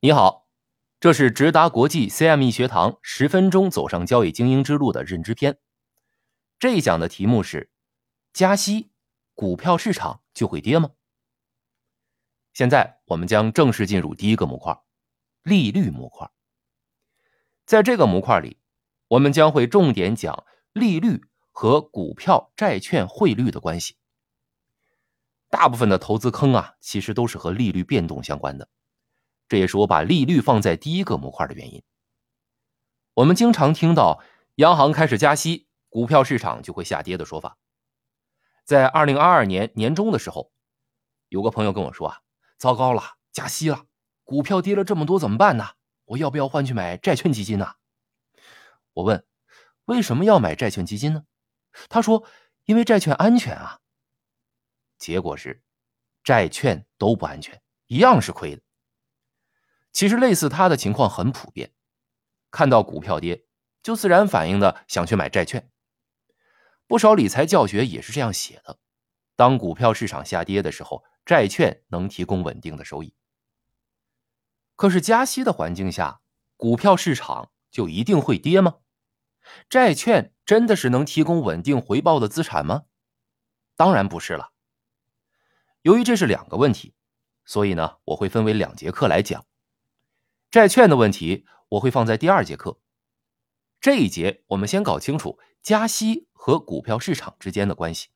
你好，这是直达国际 CME 学堂十分钟走上交易精英之路的认知篇。这一讲的题目是：加息，股票市场就会跌吗？现在我们将正式进入第一个模块——利率模块。在这个模块里，我们将会重点讲利率和股票、债券汇率的关系。大部分的投资坑啊，其实都是和利率变动相关的。这也是我把利率放在第一个模块的原因。我们经常听到央行开始加息，股票市场就会下跌的说法。在二零二二年年中的时候，有个朋友跟我说啊：“糟糕了，加息了，股票跌了这么多怎么办呢？我要不要换去买债券基金呢？”我问：“为什么要买债券基金呢？”他说：“因为债券安全啊。”结果是，债券都不安全，一样是亏的。其实类似他的情况很普遍，看到股票跌，就自然反应的想去买债券。不少理财教学也是这样写的：当股票市场下跌的时候，债券能提供稳定的收益。可是加息的环境下，股票市场就一定会跌吗？债券真的是能提供稳定回报的资产吗？当然不是了。由于这是两个问题，所以呢，我会分为两节课来讲。债券的问题我会放在第二节课。这一节我们先搞清楚加息和股票市场之间的关系。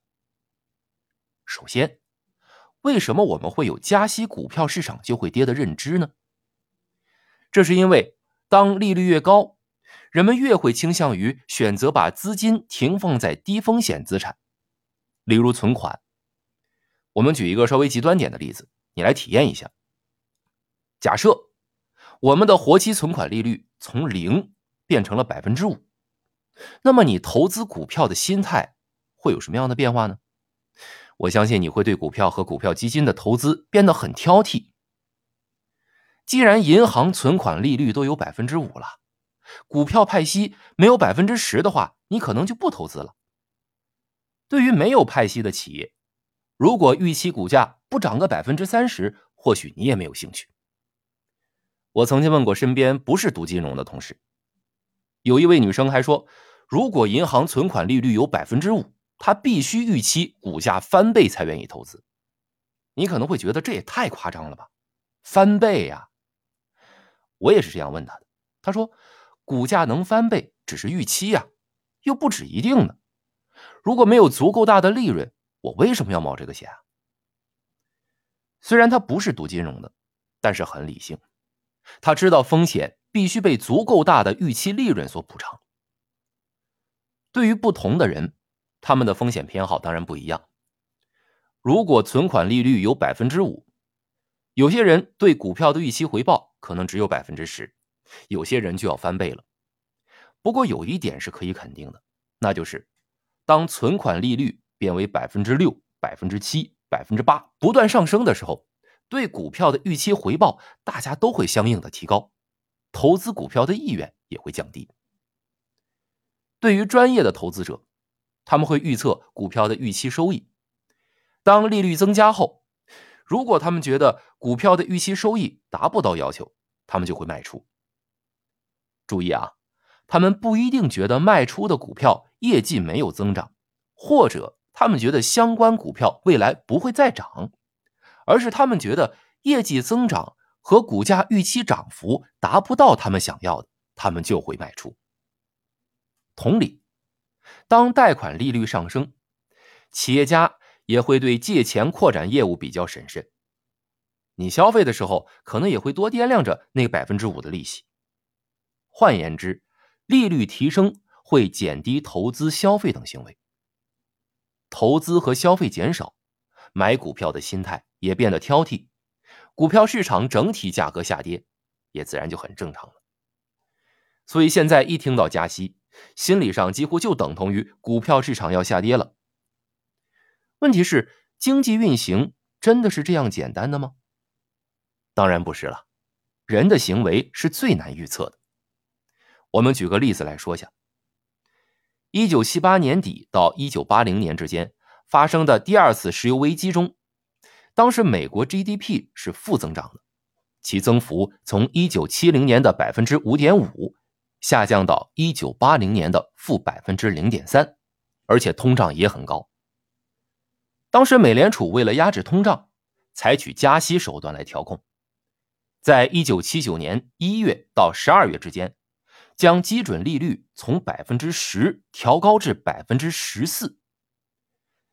首先，为什么我们会有加息股票市场就会跌的认知呢？这是因为当利率越高，人们越会倾向于选择把资金停放在低风险资产，例如存款。我们举一个稍微极端点的例子，你来体验一下。假设。我们的活期存款利率从零变成了百分之五，那么你投资股票的心态会有什么样的变化呢？我相信你会对股票和股票基金的投资变得很挑剔。既然银行存款利率都有百分之五了，股票派息没有百分之十的话，你可能就不投资了。对于没有派息的企业，如果预期股价不涨个百分之三十，或许你也没有兴趣。我曾经问过身边不是读金融的同事，有一位女生还说，如果银行存款利率有百分之五，她必须预期股价翻倍才愿意投资。你可能会觉得这也太夸张了吧？翻倍呀！我也是这样问她的，她说，股价能翻倍只是预期呀，又不止一定呢。如果没有足够大的利润，我为什么要冒这个险啊？虽然她不是读金融的，但是很理性。他知道风险必须被足够大的预期利润所补偿。对于不同的人，他们的风险偏好当然不一样。如果存款利率有百分之五，有些人对股票的预期回报可能只有百分之十，有些人就要翻倍了。不过有一点是可以肯定的，那就是当存款利率变为百分之六、百分之七、百分之八不断上升的时候。对股票的预期回报，大家都会相应的提高，投资股票的意愿也会降低。对于专业的投资者，他们会预测股票的预期收益。当利率增加后，如果他们觉得股票的预期收益达不到要求，他们就会卖出。注意啊，他们不一定觉得卖出的股票业绩没有增长，或者他们觉得相关股票未来不会再涨。而是他们觉得业绩增长和股价预期涨幅达不到他们想要的，他们就会卖出。同理，当贷款利率上升，企业家也会对借钱扩展业务比较审慎。你消费的时候，可能也会多掂量着那百分之五的利息。换言之，利率提升会减低投资、消费等行为，投资和消费减少。买股票的心态也变得挑剔，股票市场整体价格下跌，也自然就很正常了。所以现在一听到加息，心理上几乎就等同于股票市场要下跌了。问题是，经济运行真的是这样简单的吗？当然不是了，人的行为是最难预测的。我们举个例子来说下：一九七八年底到一九八零年之间。发生的第二次石油危机中，当时美国 GDP 是负增长的，其增幅从一九七零年的百分之五点五下降到一九八零年的负百分之零点三，而且通胀也很高。当时美联储为了压制通胀，采取加息手段来调控，在一九七九年一月到十二月之间，将基准利率从百分之十调高至百分之十四。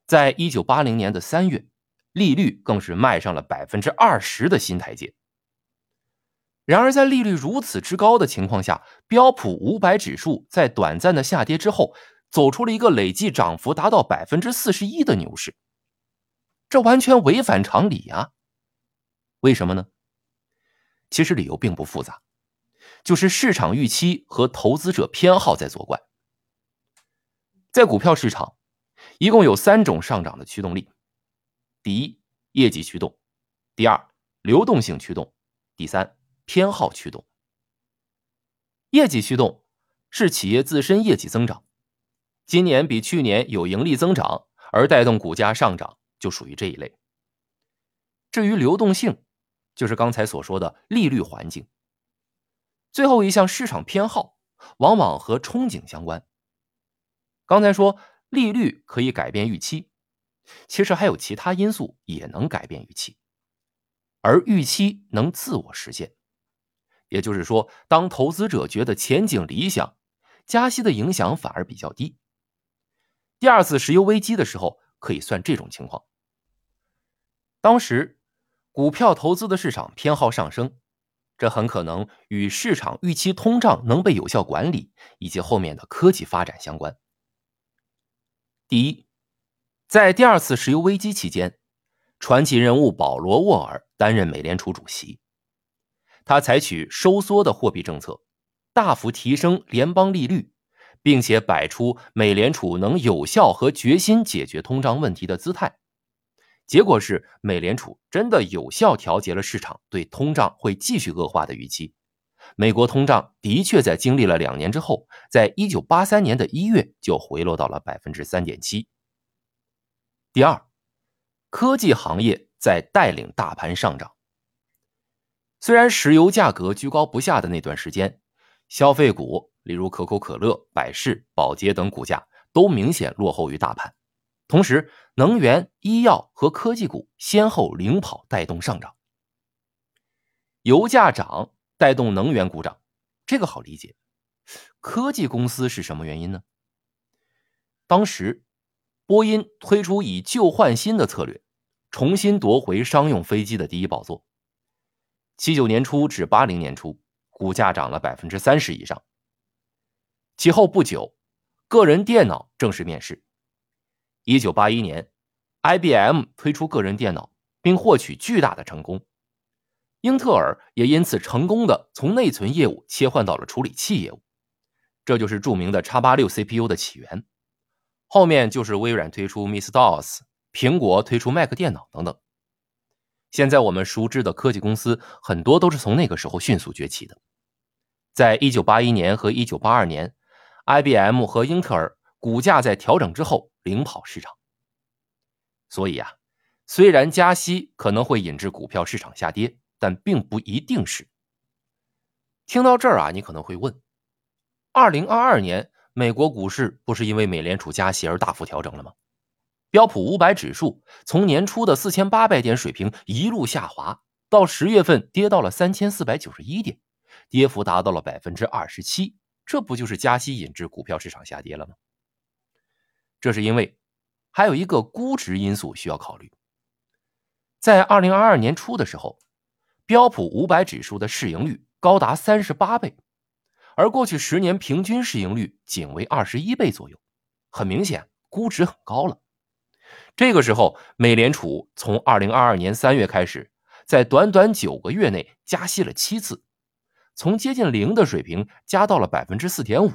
在一九八零年的三月，利率更是迈上了百分之二十的新台阶。然而，在利率如此之高的情况下，标普五百指数在短暂的下跌之后，走出了一个累计涨幅达到百分之四十一的牛市，这完全违反常理啊！为什么呢？其实理由并不复杂，就是市场预期和投资者偏好在作怪。在股票市场。一共有三种上涨的驱动力：第一，业绩驱动；第二，流动性驱动；第三，偏好驱动。业绩驱动是企业自身业绩增长，今年比去年有盈利增长，而带动股价上涨，就属于这一类。至于流动性，就是刚才所说的利率环境。最后一项市场偏好，往往和憧憬相关。刚才说。利率可以改变预期，其实还有其他因素也能改变预期，而预期能自我实现。也就是说，当投资者觉得前景理想，加息的影响反而比较低。第二次石油危机的时候，可以算这种情况。当时股票投资的市场偏好上升，这很可能与市场预期通胀能被有效管理，以及后面的科技发展相关。第一，在第二次石油危机期间，传奇人物保罗·沃尔担任美联储主席。他采取收缩的货币政策，大幅提升联邦利率，并且摆出美联储能有效和决心解决通胀问题的姿态。结果是，美联储真的有效调节了市场对通胀会继续恶化的预期。美国通胀的确在经历了两年之后，在一九八三年的一月就回落到了百分之三点七。第二，科技行业在带领大盘上涨。虽然石油价格居高不下的那段时间，消费股例如可口可乐、百事、宝洁等股价都明显落后于大盘，同时能源、医药和科技股先后领跑带动上涨，油价涨。带动能源股涨，这个好理解。科技公司是什么原因呢？当时，波音推出以旧换新的策略，重新夺回商用飞机的第一宝座。七九年初至八零年初，股价涨了百分之三十以上。其后不久，个人电脑正式面世。一九八一年，IBM 推出个人电脑，并获取巨大的成功。英特尔也因此成功的从内存业务切换到了处理器业务，这就是著名的叉八六 CPU 的起源。后面就是微软推出 MS-DOS，苹果推出 Mac 电脑等等。现在我们熟知的科技公司很多都是从那个时候迅速崛起的。在一九八一年和一九八二年，IBM 和英特尔股价在调整之后领跑市场。所以啊，虽然加息可能会引致股票市场下跌。但并不一定是。听到这儿啊，你可能会问：二零二二年美国股市不是因为美联储加息而大幅调整了吗？标普五百指数从年初的四千八百点水平一路下滑，到十月份跌到了三千四百九十一点，跌幅达到了百分之二十七。这不就是加息引致股票市场下跌了吗？这是因为还有一个估值因素需要考虑。在二零二二年初的时候。标普五百指数的市盈率高达三十八倍，而过去十年平均市盈率仅为二十一倍左右，很明显估值很高了。这个时候，美联储从二零二二年三月开始，在短短九个月内加息了七次，从接近零的水平加到了百分之四点五，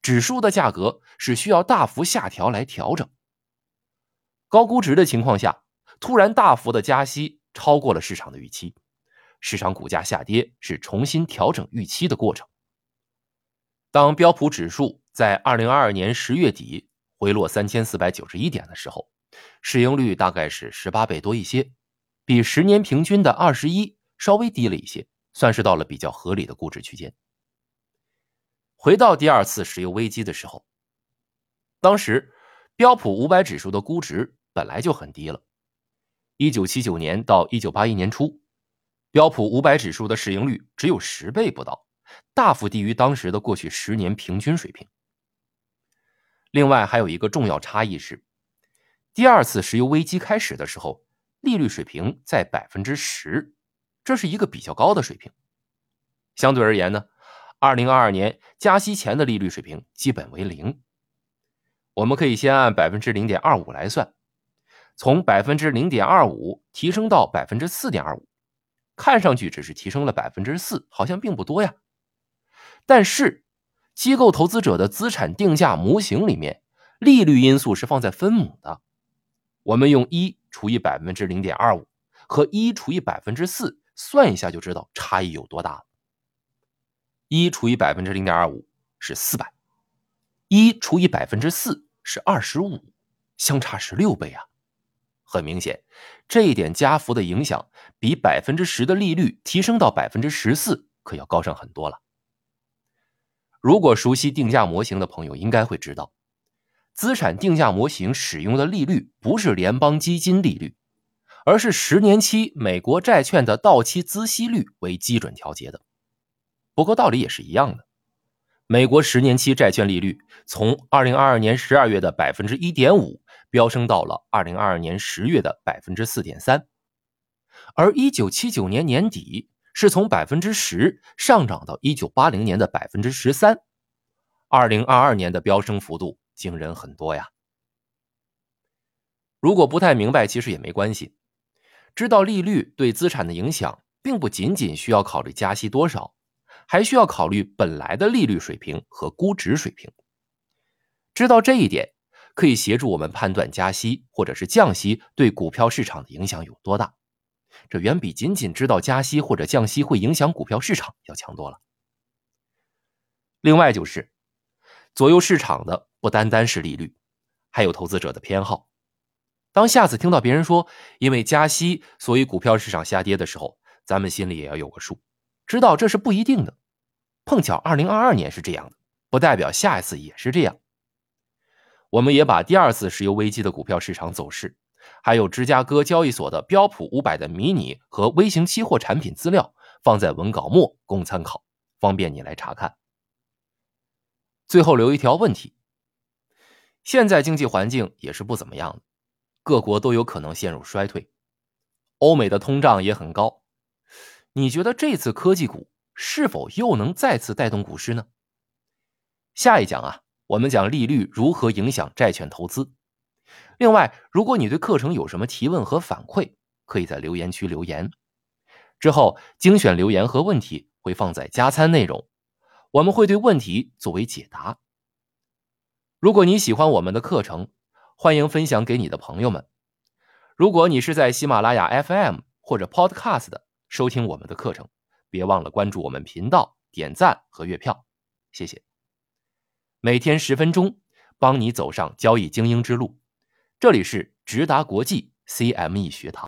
指数的价格是需要大幅下调来调整。高估值的情况下，突然大幅的加息超过了市场的预期。市场股价下跌是重新调整预期的过程。当标普指数在二零二二年十月底回落三千四百九十一点的时候，市盈率大概是十八倍多一些，比十年平均的二十一稍微低了一些，算是到了比较合理的估值区间。回到第二次石油危机的时候，当时标普五百指数的估值本来就很低了。一九七九年到一九八一年初，标普五百指数的市盈率只有十倍不到，大幅低于当时的过去十年平均水平。另外还有一个重要差异是，第二次石油危机开始的时候，利率水平在百分之十，这是一个比较高的水平。相对而言呢，二零二二年加息前的利率水平基本为零。我们可以先按百分之零点二五来算。从百分之零点二五提升到百分之四点二五，看上去只是提升了百分之四，好像并不多呀。但是，机构投资者的资产定价模型里面，利率因素是放在分母的。我们用一除以百分之零点二五和一除以百分之四算一下，就知道差异有多大了。一除以百分之零点二五是四百，一除以百分之四是二十五，相差十六倍啊！很明显，这一点加幅的影响比百分之十的利率提升到百分之十四可要高上很多了。如果熟悉定价模型的朋友应该会知道，资产定价模型使用的利率不是联邦基金利率，而是十年期美国债券的到期孳息率为基准调节的。不过道理也是一样的。美国十年期债券利率从二零二二年十二月的百分之一点五飙升到了二零二二年十月的百分之四点三，而一九七九年年底是从百分之十上涨到一九八零年的百分之十三，二零二二年的飙升幅度惊人很多呀。如果不太明白，其实也没关系，知道利率对资产的影响，并不仅仅需要考虑加息多少。还需要考虑本来的利率水平和估值水平。知道这一点，可以协助我们判断加息或者是降息对股票市场的影响有多大。这远比仅仅知道加息或者降息会影响股票市场要强多了。另外就是，左右市场的不单单是利率，还有投资者的偏好。当下次听到别人说因为加息所以股票市场下跌的时候，咱们心里也要有个数。知道这是不一定的，碰巧二零二二年是这样的，不代表下一次也是这样。我们也把第二次石油危机的股票市场走势，还有芝加哥交易所的标普五百的迷你和微型期货产品资料放在文稿末供参考，方便你来查看。最后留一条问题：现在经济环境也是不怎么样的，各国都有可能陷入衰退，欧美的通胀也很高。你觉得这次科技股是否又能再次带动股市呢？下一讲啊，我们讲利率如何影响债券投资。另外，如果你对课程有什么提问和反馈，可以在留言区留言。之后精选留言和问题会放在加餐内容，我们会对问题作为解答。如果你喜欢我们的课程，欢迎分享给你的朋友们。如果你是在喜马拉雅 FM 或者 Podcast。收听我们的课程，别忘了关注我们频道、点赞和月票，谢谢。每天十分钟，帮你走上交易精英之路。这里是直达国际 CME 学堂。